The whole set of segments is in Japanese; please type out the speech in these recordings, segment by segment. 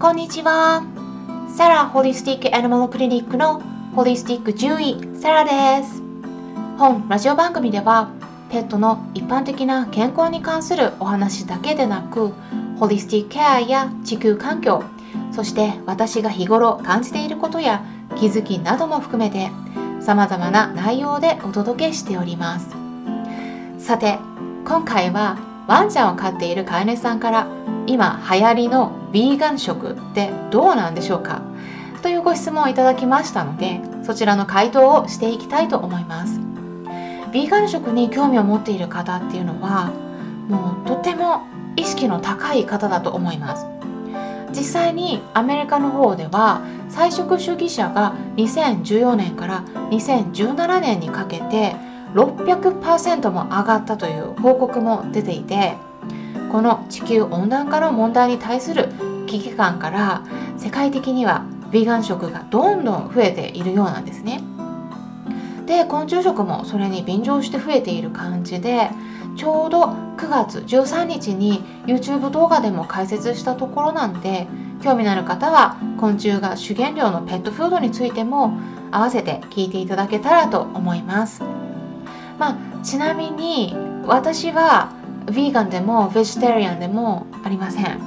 こんにちは。サラホリスティックアニマルクリニックのホリスティック獣医サラです。本ラジオ番組ではペットの一般的な健康に関するお話だけでなくホリスティックケアや地球環境そして私が日頃感じていることや気づきなども含めて様々な内容でお届けしております。さて今回はワンちゃんを飼っている飼い主さんから今流行りのヴィーガン食ってどうなんでしょうか？というご質問をいただきましたのでそちらの回答をしていきたいと思います。ヴィーガン食に興味を持っている方っていうのはもうとても意識の高い方だと思います。実際にアメリカの方では菜食主義者が2014年から2017年にかけて600%も上がったという報告も出ていてこの地球温暖化の問題に対する危機感から世界的にはヴィーガン食がどんどん増えているようなんですね。で昆虫食もそれに便乗して増えている感じでちょうど9月13日に YouTube 動画でも解説したところなんで興味のある方は昆虫が主原料のペットフードについても合わせて聞いていただけたらと思います。まあ、ちなみに私はヴィーガンでもベジタリアンでもありません。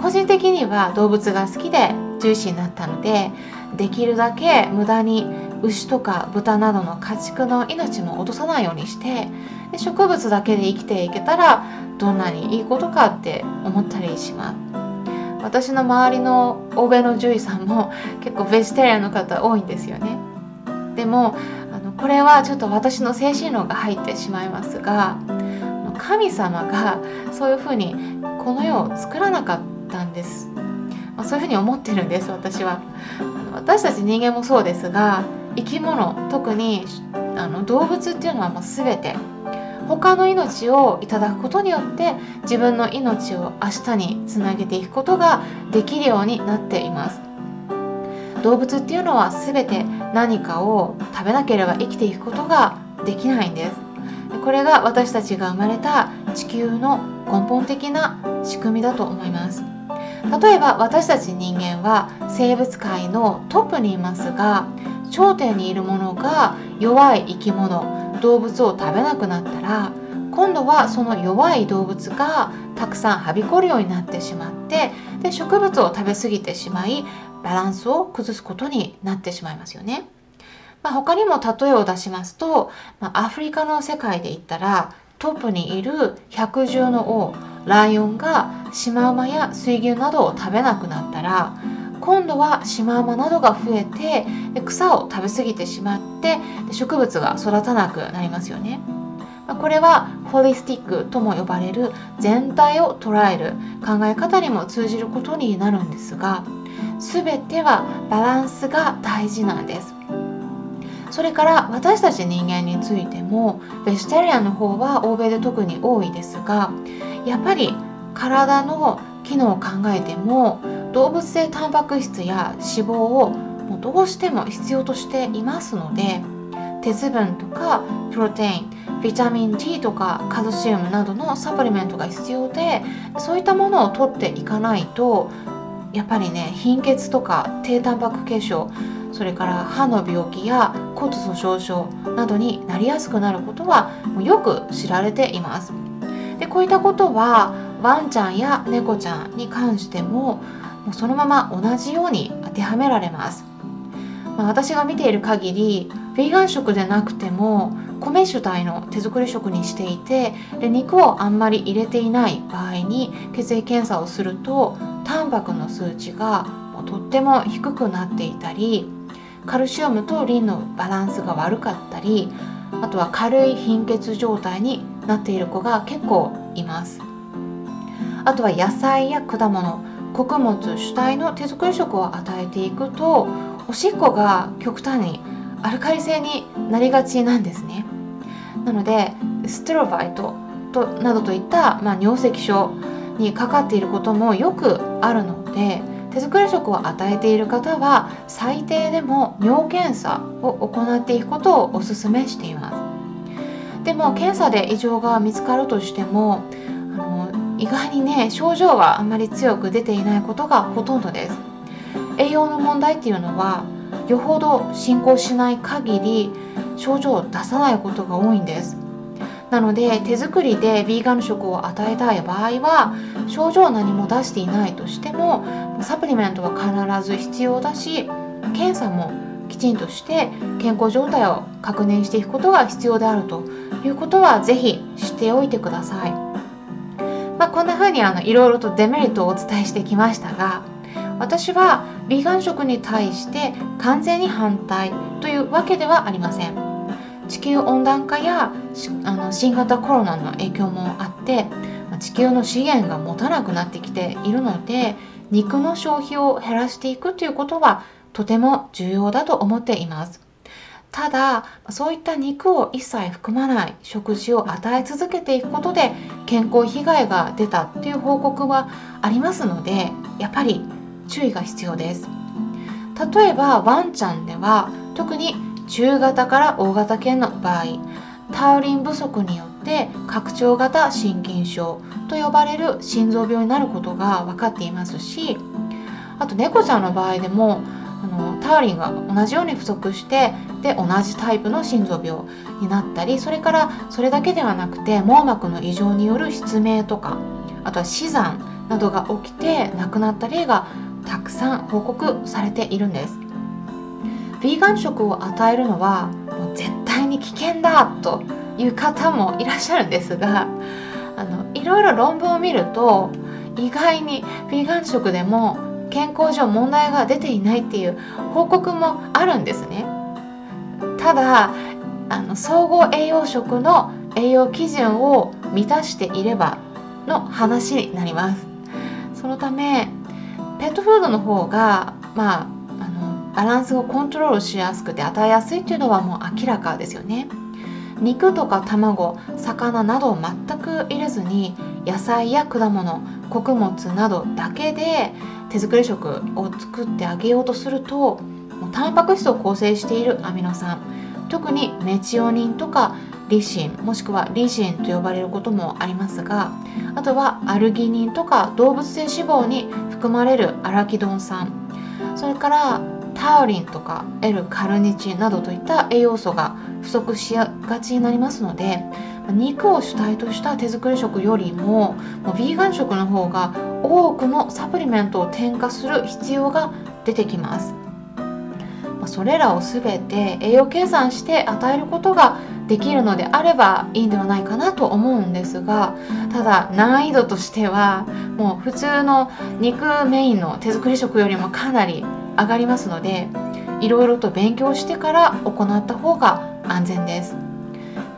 個人的には動物が好きで重視になったのでできるだけ無駄に牛とか豚などの家畜の命も落とさないようにしてで植物だけで生きていけたらどんなにいいことかって思ったりします。私の周りの欧米の獣医さんも結構ベジタリアンの方多いんですよね。でもこれはちょっと私の精神論が入ってしまいますが神様がそういうふうにこの世を作らなかったんです、まあ、そういうふうに思ってるんです私は。私たち人間もそうですが生き物特にあの動物っていうのはもう全て他の命をいただくことによって自分の命を明日につなげていくことができるようになっています。動物っていうのは全て何かを食べなければ生きていくことができないんです。これが私たちが生まれた地球の根本的な仕組みだと思います。例えば私たち人間は生物界のトップにいますが頂点にいるものが弱い生き物動物を食べなくなったら今度はその弱い動物がたくさんはびこるようになってしまってで植物を食べ過ぎてしまいバランスを崩すことになってしまいますよね。まあ、他にも例えを出しますと、まあ、アフリカの世界で言ったらトップにいる百獣の王ライオンがシマウマや水牛などを食べなくなったら今度はシマウマなどが増えて草を食べ過ぎてしまって植物が育たなくなりますよね。これはホリスティックとも呼ばれる全体を捉える考え方にも通じることになるんですが全てはバランスが大事なんです。それから私たち人間についてもベジタリアンの方は欧米で特に多いですがやっぱり体の機能を考えても動物性タンパク質や脂肪をもうどうしても必要としていますので鉄分とかプロテインビタミン D とかカルシウムなどのサプリメントが必要でそういったものを取っていかないとやっぱりね貧血とか低タンパク血症それから歯の病気や骨粗しょう症などになりやすくなることはよく知られています。でこういったことはワンちゃんや猫ちゃんに関してももうそのまま同じように当てはめられます。まあ、私が見ている限りヴィーガン食でなくても米主体の手作り食にしていてで肉をあんまり入れていない場合に血液検査をするとタンパクの数値がとっても低くなっていたりカルシウムとリンのバランスが悪かったりあとは軽い貧血状態になっている子が結構います。あとは野菜や果物穀物主体の手作り食を与えていくとおしっこが極端にアルカリ性になりがちなんですね。なのでステロバイトとなどといった、まあ、尿石症にかかっていることもよくあるので手作り食を与えている方は最低でも尿検査を行っていくことをお勧めしています。でも検査で異常が見つかるとしてもあの意外にね症状はあんまり強く出ていないことがほとんどです。栄養の問題っていうのはよほど進行しない限り症状を出さないことが多いんです。なので手作りでヴィーガン食を与えたい場合は症状を何も出していないとしてもサプリメントは必ず必要だし検査もきちんとして健康状態を確認していくことが必要であるということはぜひ知っておいてください。まあ、こんな風にあのいろいろとデメリットをお伝えしてきましたが私はヴィーガン食に対して完全に反対というわけではありません。地球温暖化やあの新型コロナの影響もあって地球の資源が持たなくなってきているので肉の消費を減らしていくということはとても重要だと思っています。ただそういった肉を一切含まない食事を与え続けていくことで健康被害が出たっていう報告はありますのでやっぱり注意が必要です。例えばワンちゃんでは特に中型から大型犬の場合タウリン不足によって拡張型心筋症と呼ばれる心臓病になることが分かっていますしあと猫ちゃんの場合でもあのタウリンが同じように不足してで同じタイプの心臓病になったりそれからそれだけではなくて網膜の異常による失明とかあとは死産などが起きて亡くなった例がたくさん報告されているんです。ヴィーガン食を与えるのはもう絶対に危険だという方もいらっしゃるんですがあのいろいろ論文を見ると意外にヴィーガン食でも健康上問題が出ていないっていう報告もあるんですね。ただあの総合栄養食の栄養基準を満たしていればの話になります。そのためペットフードの方がまあバランスをコントロールしやすくて与えやすいっていうのはもう明らかですよね。肉とか卵魚などを全く入れずに野菜や果物穀物などだけで手作り食を作ってあげようとするとタンパク質を構成しているアミノ酸特にメチオニンとかリシンもしくはリシンと呼ばれることもありますがあとはアルギニンとか動物性脂肪に含まれるアラキドン酸それからタウリンとか L カルニチンなどといった栄養素が不足しがちになりますので肉を主体とした手作り食よりももうヴィーガン食の方が多くのサプリメントを添加する必要が出てきます。それらを全て栄養計算して与えることができるのであればいいんではないかなと思うんですがただ難易度としてはもう普通の肉メインの手作り食よりもかなり上がりますのでいろいろと勉強してから行った方が安全です。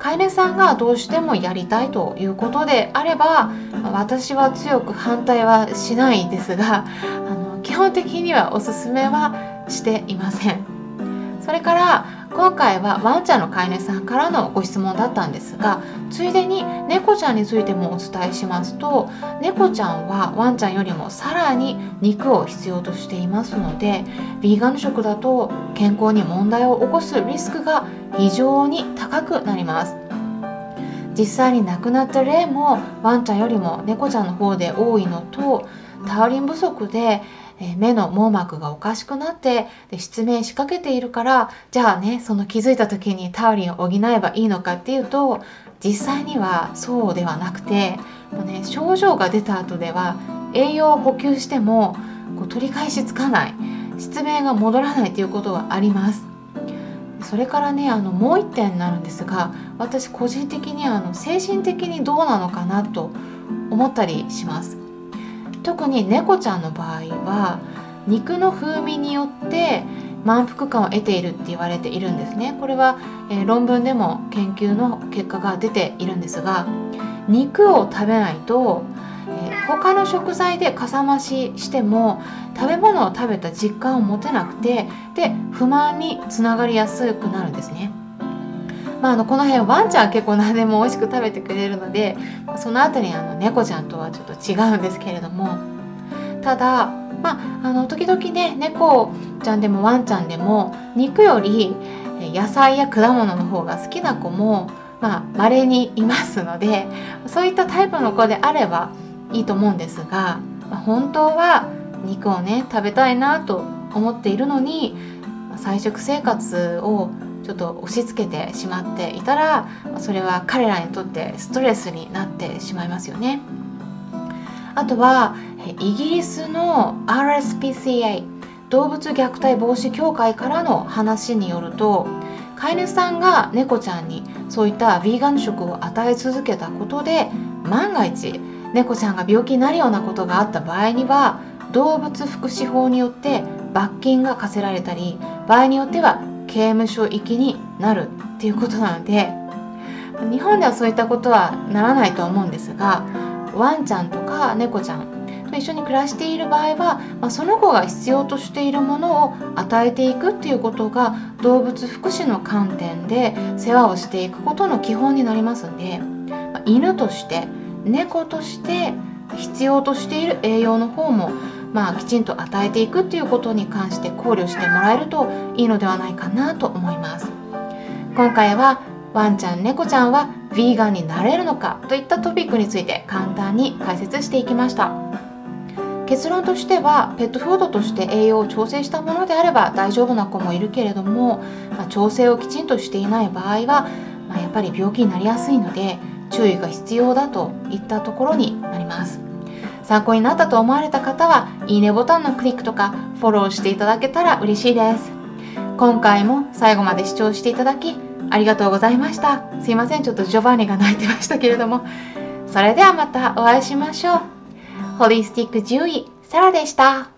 飼い主さんがどうしてもやりたいということであれば私は強く反対はしないですがあの基本的にはおすすめはしていませんそれから今回はワンちゃんの飼い主さんからのご質問だったんですがついでに猫ちゃんについてもお伝えしますと猫ちゃんはワンちゃんよりもさらに肉を必要としていますのでヴィーガン食だと健康に問題を起こすリスクが非常に高くなります。実際に亡くなった例もワンちゃんよりも猫ちゃんの方で多いのとタウリン不足で目の網膜がおかしくなってで失明しかけているからじゃあねその気づいた時にタウリンを補えばいいのかっていうと実際にはそうではなくてもう、ね、症状が出た後では栄養を補給してもこう取り返しつかない失明が戻らないということはあります。それからねあのもう一点になるんですが私個人的にあの精神的にどうなのかなと思ったりします特に猫ちゃんの場合は肉の風味によって満腹感を得ているって言われているんですねこれは、えー、論文でも研究の結果が出ているんですが肉を食べないとえ他の食材でかさ増ししても食べ物を食べた実感を持てなくてで不満につながりやすくなるんですね。まあ、あのこの辺ワンちゃん結構何でも美味しく食べてくれるのでその後にあの猫ちゃんとはちょっと違うんですけれども。ただまああの時々ね猫ちゃんでもワンちゃんでも肉より野菜や果物の方が好きな子もまあ稀にいますのでそういったタイプの子であればいいと思うんですが、ま、本当は肉をね食べたいなと思っているのに菜食生活をちょっと押し付けてしまっていたらそれは彼らにとってストレスになってしまいますよね。あとはイギリスの RSPCA 動物虐待防止協会からの話によると飼い主さんが猫ちゃんにそういったヴィーガン食を与え続けたことで万が一猫ちゃんが病気になるようなことがあった場合には動物福祉法によって罰金が課せられたり場合によっては刑務所行きになるっていうことなので日本ではそういったことはならないと思うんですがワンちゃんとか猫ちゃんと一緒に暮らしている場合は、まあ、その子が必要としているものを与えていくっていうことが動物福祉の観点で世話をしていくことの基本になりますんで、まあ、犬として猫として必要としている栄養の方もまあ、きちんと与えていくっていうことに関して考慮してもらえるといいのではないかなと思います。今回はワンちゃん猫ちゃんはヴィーガンになれるのかといったトピックについて簡単に解説していきました。結論としてはペットフードとして栄養を調整したものであれば大丈夫な子もいるけれども、まあ、調整をきちんとしていない場合は、まあ、やっぱり病気になりやすいので注意が必要だといったところになります。参考になったと思われた方はいいねボタンのクリックとかフォローしていただけたら嬉しいです。今回も最後まで視聴していただきありがとうございました。すいません。ちょっとジョバンニが泣いてましたけれども。それではまたお会いしましょう。ホリスティック獣医サラでした。